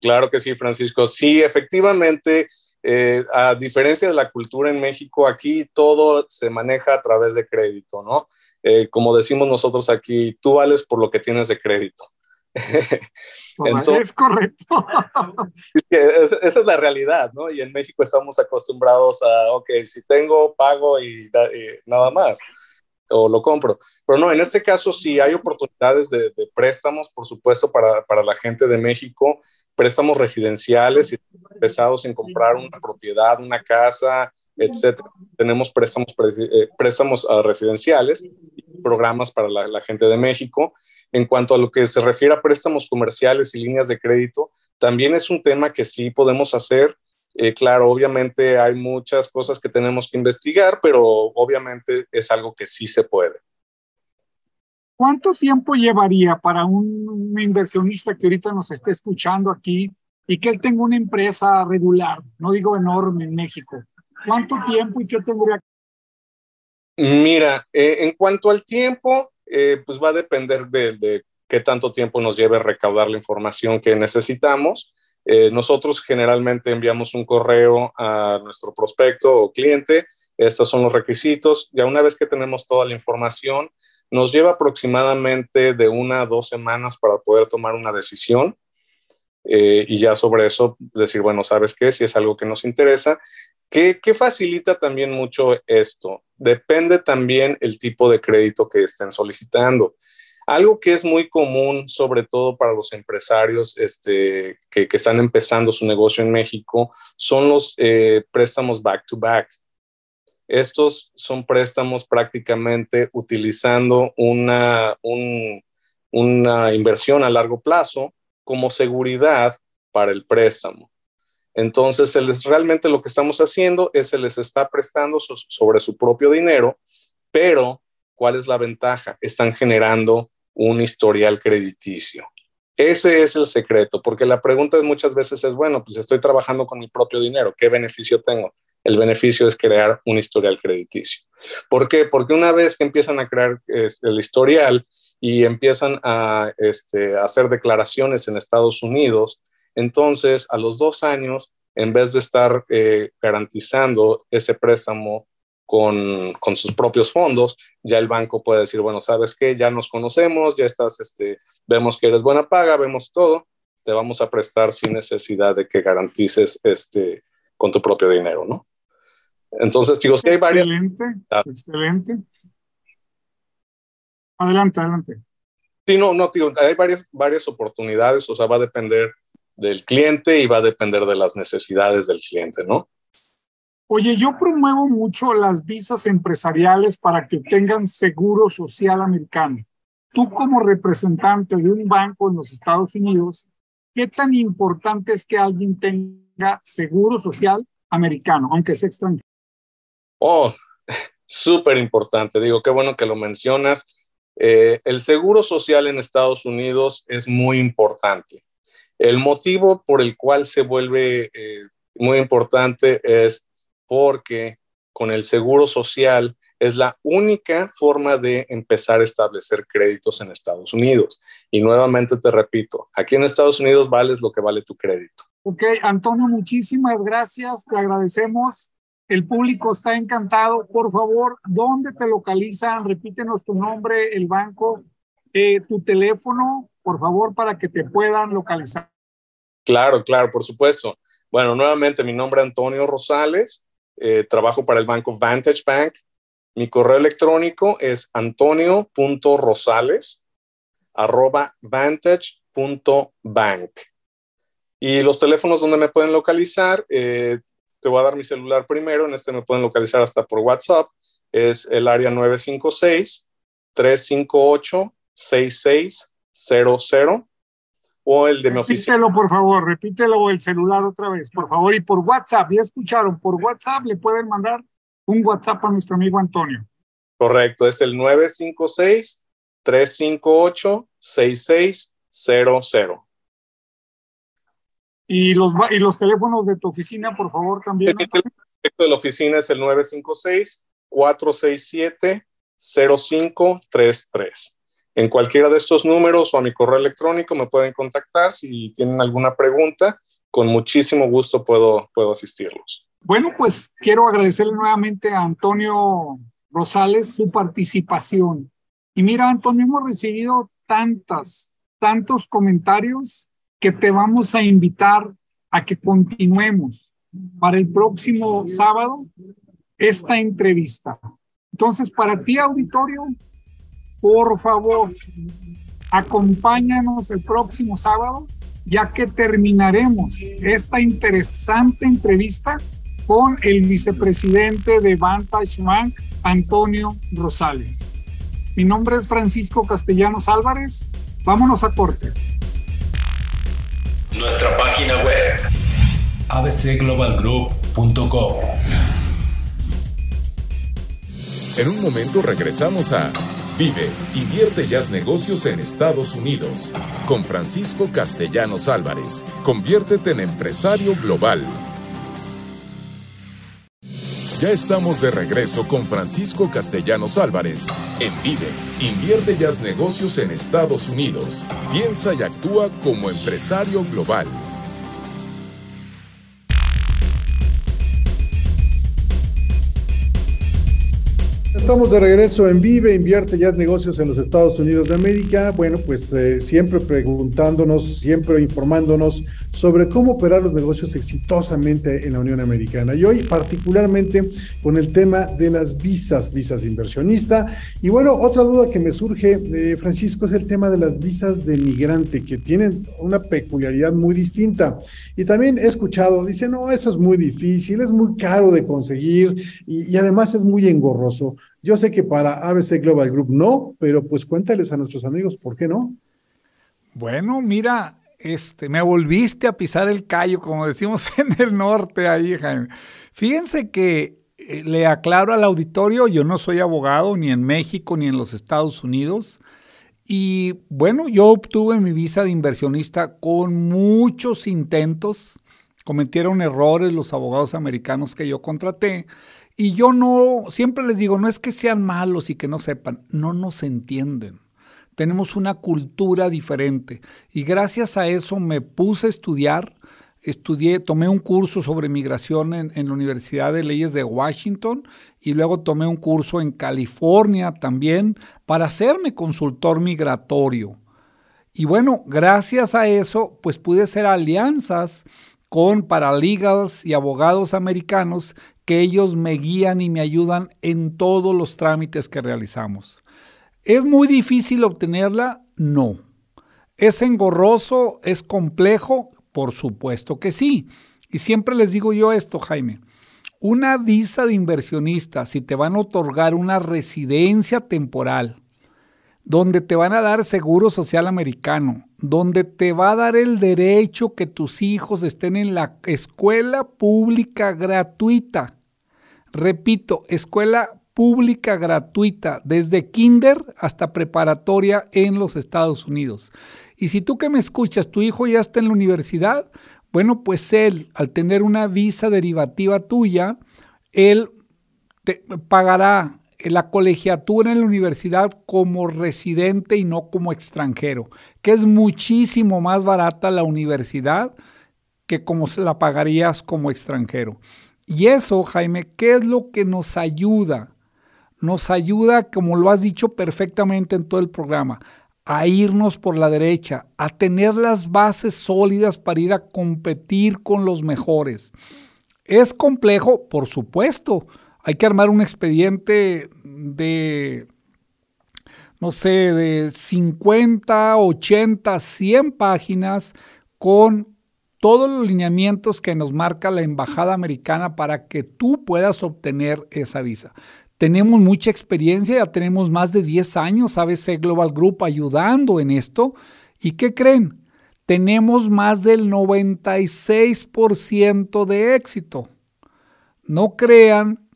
Claro que sí, Francisco. Sí, efectivamente, eh, a diferencia de la cultura en México, aquí todo se maneja a través de crédito, ¿no? Eh, como decimos nosotros aquí, tú vales por lo que tienes de crédito. es correcto. esa es la realidad, ¿no? Y en México estamos acostumbrados a, ok, si tengo, pago y, nada más, o lo compro. Pero no, en este caso sí hay oportunidades de, de préstamos, por supuesto, para, para, la gente de México préstamos residenciales y pesados en comprar una propiedad, una casa, etcétera. Tenemos préstamos, eh, préstamos uh, residenciales programas para la, la, gente de México. En cuanto a lo que se refiere a préstamos comerciales y líneas de crédito, también es un tema que sí podemos hacer. Eh, claro, obviamente hay muchas cosas que tenemos que investigar, pero obviamente es algo que sí se puede. ¿Cuánto tiempo llevaría para un, inversionista que ahorita nos esté escuchando aquí y que él tenga una empresa regular, no digo enorme en México? ¿Cuánto tiempo y qué tendría Mira, eh, en cuanto al tiempo, eh, pues va a depender de, qué tanto tiempo nos lleve recaudar la información que necesitamos. Eh, nosotros generalmente enviamos un correo a nuestro prospecto o cliente. Estos son los requisitos. Ya una vez que tenemos toda la información, nos lleva aproximadamente de una a dos semanas para poder tomar una decisión eh, y ya sobre eso decir, bueno, ¿sabes qué? Si es algo que nos interesa. ¿Qué, ¿Qué facilita también mucho esto? Depende también el tipo de crédito que estén solicitando. Algo que es muy común, sobre todo para los empresarios este, que, están empezando su negocio en México, son los eh, préstamos back-to-back. back to back estos son préstamos prácticamente utilizando una inversión a largo plazo como seguridad para el préstamo. Entonces, realmente lo que estamos haciendo es se les está prestando sobre su propio dinero, pero ¿cuál es la ventaja? Están generando un historial crediticio. Ese es el secreto, porque la pregunta muchas veces es, bueno, pues estoy trabajando con mi propio dinero, ¿qué beneficio tengo? el beneficio es crear un historial crediticio. ¿Por qué? Porque una vez que empiezan a crear el historial y empiezan a este, hacer declaraciones en Estados Unidos, entonces a los dos años, en vez de estar eh, garantizando ese préstamo con, sus propios fondos, ya el banco puede decir, bueno, sabes qué, ya nos conocemos, ya estás, este, vemos que eres buena paga, vemos todo, te vamos a prestar sin necesidad de que garantices este, con tu propio dinero, ¿no? Entonces, digo, sí hay varias. Excelente, ah. excelente. Adelante, adelante. Sí, no, no, digo, hay varias, varias oportunidades, o sea, va a depender del cliente y va a depender de las necesidades del cliente, ¿no? Oye, yo promuevo mucho las visas empresariales para que tengan seguro social americano. Tú como representante de un banco en los Estados Unidos, ¿qué tan importante es que alguien tenga seguro social americano, aunque sea extranjero? Oh, súper importante. Digo, qué bueno que lo mencionas. Eh, el seguro social en Estados Unidos es muy importante. El motivo por el cual se vuelve eh, muy importante es porque con el seguro social es la única forma de empezar a establecer créditos en Estados Unidos. Y nuevamente te repito, aquí en Estados Unidos vales lo que vale tu crédito. Ok, Antonio, muchísimas gracias, te agradecemos el público está encantado. Por favor, ¿dónde te localizan? Repítenos tu nombre, el banco, eh, tu teléfono, por favor, para que te puedan localizar. Claro, claro, por supuesto. Bueno, nuevamente, mi nombre es Antonio Rosales. Eh, trabajo para el banco Vantage Bank. Mi correo electrónico es antonio.rosales arroba vantage.bank. Y los teléfonos donde me pueden localizar, eh, te voy a dar mi celular primero, en este me pueden localizar hasta por WhatsApp, es el área 956-358-6600 o el de mi oficina. Repítelo, por favor, repítelo el celular otra vez, por favor, y por WhatsApp, ya escucharon, por WhatsApp le pueden mandar un WhatsApp a nuestro amigo Antonio. Correcto, es el 956-358-6600. ¿Y los, ¿Y los teléfonos de tu oficina, por favor, también? El teléfono de la oficina es el 956-467-0533. En cualquiera de estos números o a mi correo electrónico me pueden contactar si tienen alguna pregunta. Con muchísimo gusto puedo, puedo asistirlos. Bueno, pues quiero agradecerle nuevamente a Antonio Rosales su participación. Y mira, Antonio, hemos recibido tantas, tantos comentarios que te vamos a invitar a que continuemos para el próximo sábado esta entrevista. Entonces, para ti, auditorio, por favor, acompáñanos el próximo sábado, ya que terminaremos esta interesante entrevista con el vicepresidente de Vantage Bank, Antonio Rosales. Mi nombre es Francisco Castellanos Álvarez. Vámonos a corte. Nuestra página web abcglobalgroup.com. En un momento regresamos a Vive, invierte y haz negocios en Estados Unidos. Con Francisco Castellanos Álvarez. Conviértete en empresario global. Ya estamos de regreso con Francisco Castellanos Álvarez en Vive, invierte y haz negocios en Estados Unidos. Piensa y actúa como empresario global. Estamos de regreso en Vive, invierte ya negocios en los Estados Unidos de América. Bueno, pues eh, siempre preguntándonos, siempre informándonos sobre cómo operar los negocios exitosamente en la Unión Americana. Y hoy particularmente con el tema de las visas, visas inversionista. Y bueno, otra duda que me surge, eh, Francisco, es el tema de las visas de migrante, que tienen una peculiaridad muy distinta. Y también he escuchado, dice, no, eso es muy difícil, es muy caro de conseguir y, y además es muy engorroso. Yo sé que para ABC Global Group no, pero pues cuéntales a nuestros amigos, ¿por qué no? Bueno, mira, este, me volviste a pisar el callo, como decimos en el norte ahí, Jaime. Fíjense que eh, le aclaro al auditorio, yo no soy abogado ni en México ni en los Estados Unidos. Y bueno, yo obtuve mi visa de inversionista con muchos intentos. Cometieron errores los abogados americanos que yo contraté. Y yo no, siempre les digo, no es que sean malos y que no sepan, no nos entienden. Tenemos una cultura diferente. Y gracias a eso me puse a estudiar. Estudié, tomé un curso sobre migración en, la Universidad de Leyes de Washington y luego tomé un curso en California también para hacerme consultor migratorio. Y bueno, gracias a eso, pues pude hacer alianzas con paralegals y abogados americanos que ellos me guían y me ayudan en todos los trámites que realizamos. ¿Es muy difícil obtenerla? No. ¿Es engorroso? ¿Es complejo? Por supuesto que sí. Y siempre les digo yo esto, Jaime. Una visa de inversionista, si te van a otorgar una residencia temporal, donde te van a dar seguro social americano, donde te va a dar el derecho que tus hijos estén en la escuela pública gratuita. Repito, escuela pública gratuita, desde kinder hasta preparatoria en los Estados Unidos. Y si tú que me escuchas, tu hijo ya está en la universidad, bueno, pues él, al tener una visa derivativa tuya, él te pagará la colegiatura en la universidad como residente y no como extranjero, que es muchísimo más barata la universidad que como se la pagarías como extranjero. Y eso, Jaime, ¿qué es lo que nos ayuda? Nos ayuda, como lo has dicho perfectamente en todo el programa, a irnos por la derecha, a tener las bases sólidas para ir a competir con los mejores. ¿Es complejo? Por supuesto hay que armar un expediente de, no sé, de 50, 80, 100 páginas con todos los lineamientos que nos marca la Embajada Americana para que tú puedas obtener esa visa. Tenemos mucha experiencia, ya tenemos más de 10 años ABC Global Group ayudando en esto. ¿Y qué creen? Tenemos más del 96% de éxito. No crean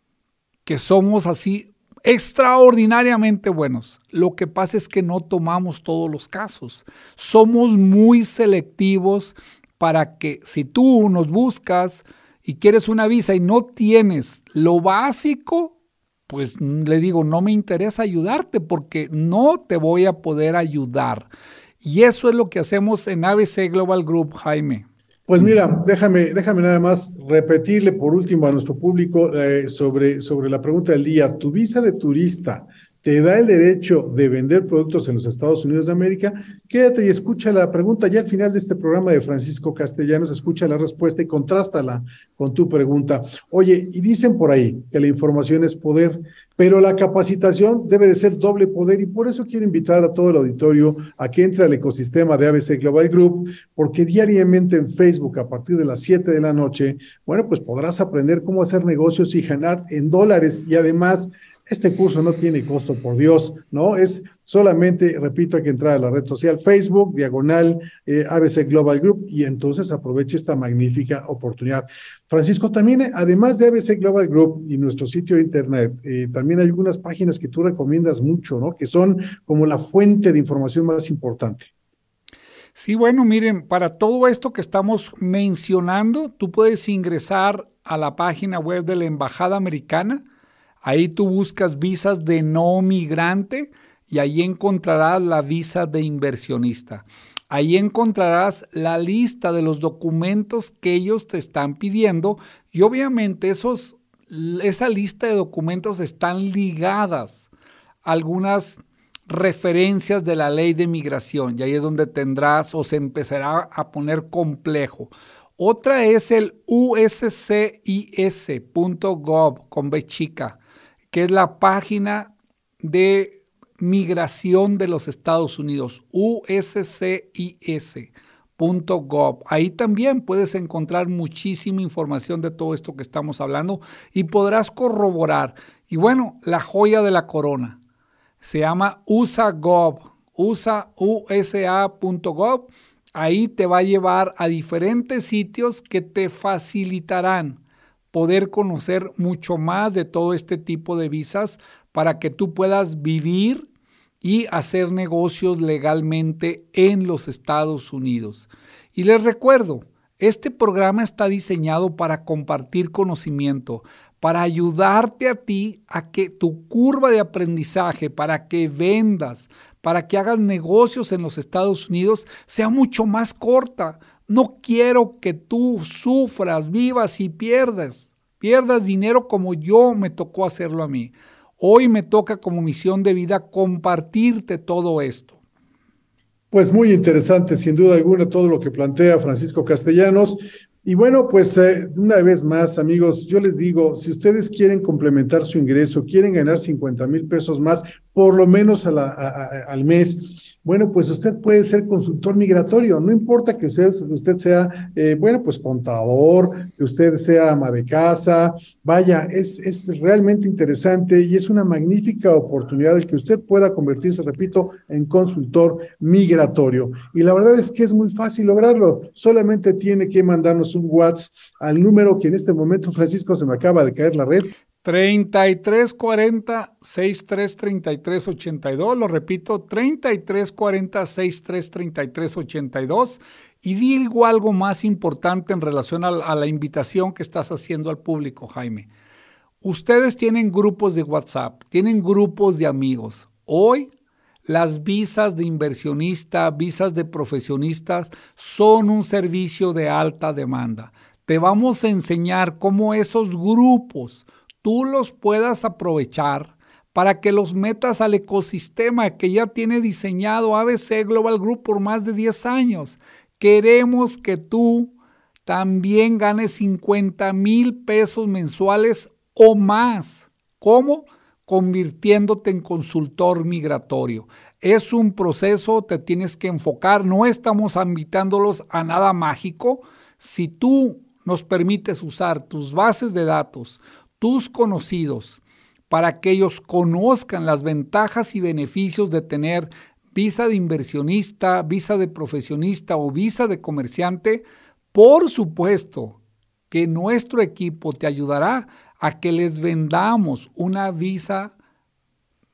que somos así extraordinariamente buenos. Lo que pasa es que no tomamos todos los casos. Somos muy selectivos para que si tú nos buscas y quieres una visa y no tienes lo básico, pues le digo, no me interesa ayudarte porque no te voy a poder ayudar. Y eso es lo que hacemos en ABC Global Group, Jaime. Pues mira, déjame, déjame nada más repetirle por último a nuestro público eh, sobre, sobre la pregunta del día. ¿Tu visa de turista te da el derecho de vender productos en los Estados Unidos de América? Quédate y escucha la pregunta. Ya al final de este programa de Francisco Castellanos, escucha la respuesta y contrástala con tu pregunta. Oye, y dicen por ahí que la información es poder. Pero la capacitación debe de ser doble poder y por eso quiero invitar a todo el auditorio a que entre al ecosistema de ABC Global Group, porque diariamente en Facebook a partir de las 7 de la noche, bueno, pues podrás aprender cómo hacer negocios y ganar en dólares y además este curso no tiene costo, por Dios, ¿no? Es solamente, repito, hay que entrar a la red social Facebook, diagonal eh, ABC Global Group, y entonces aproveche esta magnífica oportunidad. Francisco, también, además de ABC Global Group y nuestro sitio de internet, eh, también hay algunas páginas que tú recomiendas mucho, ¿no? Que son como la fuente de información más importante. Sí, bueno, miren, para todo esto que estamos mencionando, tú puedes ingresar a la página web de la Embajada Americana, Ahí tú buscas visas de no migrante y ahí encontrarás la visa de inversionista. Ahí encontrarás la lista de los documentos que ellos te están pidiendo y obviamente esos, esa lista de documentos están ligadas a algunas referencias de la ley de migración y ahí es donde tendrás o se empezará a poner complejo. Otra es el uscis.gov con B chica que es la página de migración de los Estados Unidos, uscis.gov. Ahí también puedes encontrar muchísima información de todo esto que estamos hablando y podrás corroborar. Y bueno, la joya de la corona se llama USA.gov, USA, usa.gov. Ahí te va a llevar a diferentes sitios que te facilitarán poder conocer mucho más de todo este tipo de visas para que tú puedas vivir y hacer negocios legalmente en los Estados Unidos. Y les recuerdo, este programa está diseñado para compartir conocimiento, para ayudarte a ti a que tu curva de aprendizaje, para que vendas, para que hagas negocios en los Estados Unidos sea mucho más corta, no quiero que tú sufras, vivas y pierdas. Pierdas dinero como yo me tocó hacerlo a mí. Hoy me toca como misión de vida compartirte todo esto. Pues muy interesante, sin duda alguna, todo lo que plantea Francisco Castellanos. Y bueno, pues eh, una vez más, amigos, yo les digo, si ustedes quieren complementar su ingreso, quieren ganar 50 mil pesos más, por lo menos al mes, bueno, pues usted puede ser consultor migratorio, no importa que usted, usted sea, eh, bueno, pues contador, que usted sea ama de casa, vaya, es, es realmente interesante y es una magnífica oportunidad el que usted pueda convertirse, repito, en consultor migratorio. Y la verdad es que es muy fácil lograrlo, solamente tiene que mandarnos un WhatsApp al número que en este momento, Francisco, se me acaba de caer la red, 3340 6333 82, lo repito, 3340 6333 82 y digo algo más importante en relación a, a, la invitación que estás haciendo al público, Jaime. Ustedes tienen grupos de WhatsApp, tienen grupos de amigos. Hoy las visas de inversionista, visas de profesionistas son un servicio de alta demanda. Te vamos a enseñar cómo esos grupos tú los puedas aprovechar para que los metas al ecosistema que ya tiene diseñado ABC Global Group por más de 10 años. Queremos que tú también ganes 50 mil pesos mensuales o más. ¿Cómo? Convirtiéndote en consultor migratorio. Es un proceso, te tienes que enfocar, no estamos invitándolos a nada mágico. Si tú nos permites usar tus bases de datos, tus conocidos para que ellos conozcan las ventajas y beneficios de tener visa de inversionista, visa de profesionista o visa de comerciante, por supuesto que nuestro equipo te ayudará a que les vendamos una visa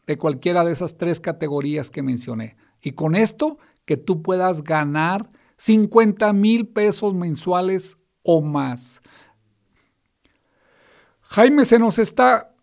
de cualquiera de esas tres categorías que mencioné. Y con esto, que tú puedas ganar 50 mil pesos mensuales o más. Jaime, se nos está...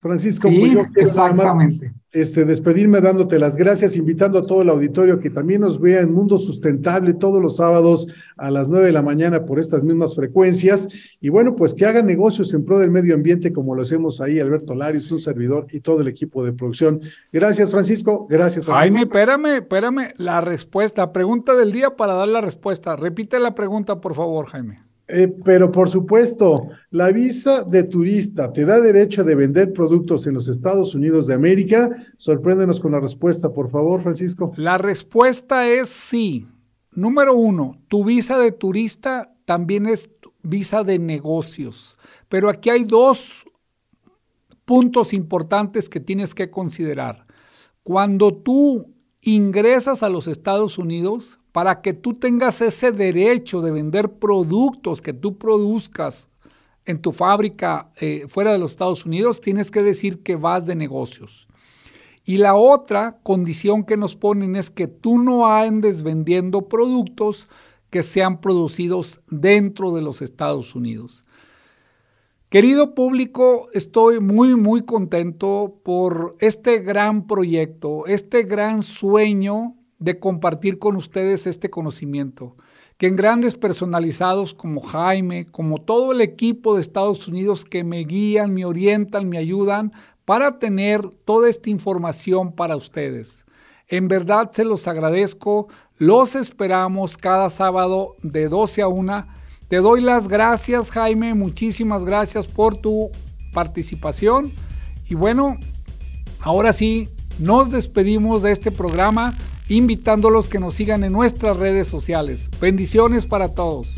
Francisco, sí, exactamente este, despedirme dándote las gracias, invitando a todo el auditorio que también nos vea en Mundo Sustentable todos los sábados a las nueve de la mañana por estas mismas frecuencias. Y bueno, pues que hagan negocios en pro del medio ambiente como lo hacemos ahí, Alberto Larios, un servidor y todo el equipo de producción. Gracias, Francisco. Gracias. A Jaime, espérame, espérame. La respuesta, pregunta del día para dar la respuesta. Repite la pregunta, por favor, Jaime. Eh, pero por supuesto, la visa de turista te da derecho de vender productos en los Estados Unidos de América. Sorpréndenos con la respuesta, por favor, Francisco. La respuesta es sí. Número uno, tu visa de turista también es visa de negocios. Pero aquí hay dos puntos importantes que tienes que considerar. Cuando tú ingresas a los Estados Unidos, para que tú tengas ese derecho de vender productos que tú produzcas en tu fábrica eh, fuera de los Estados Unidos, tienes que decir que vas de negocios. Y la otra condición que nos ponen es que tú no andes vendiendo productos que sean producidos dentro de los Estados Unidos. Querido público, estoy muy, muy contento por este gran proyecto, este gran sueño de compartir con ustedes este conocimiento, que en grandes personalizados como Jaime, como todo el equipo de Estados Unidos que me guían, me orientan, me ayudan para tener toda esta información para ustedes. En verdad se los agradezco, los esperamos cada sábado de 12 a 1. Te doy las gracias Jaime, muchísimas gracias por tu participación. Y bueno, ahora sí, nos despedimos de este programa invitándolos que nos sigan en nuestras redes sociales. Bendiciones para todos.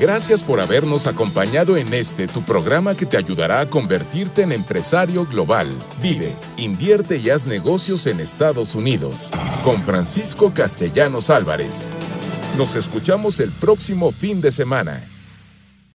Gracias por habernos acompañado en este tu programa que te ayudará a convertirte en empresario global. Vive, invierte y haz negocios en Estados Unidos. Con Francisco Castellanos Álvarez. Nos escuchamos el próximo fin de semana.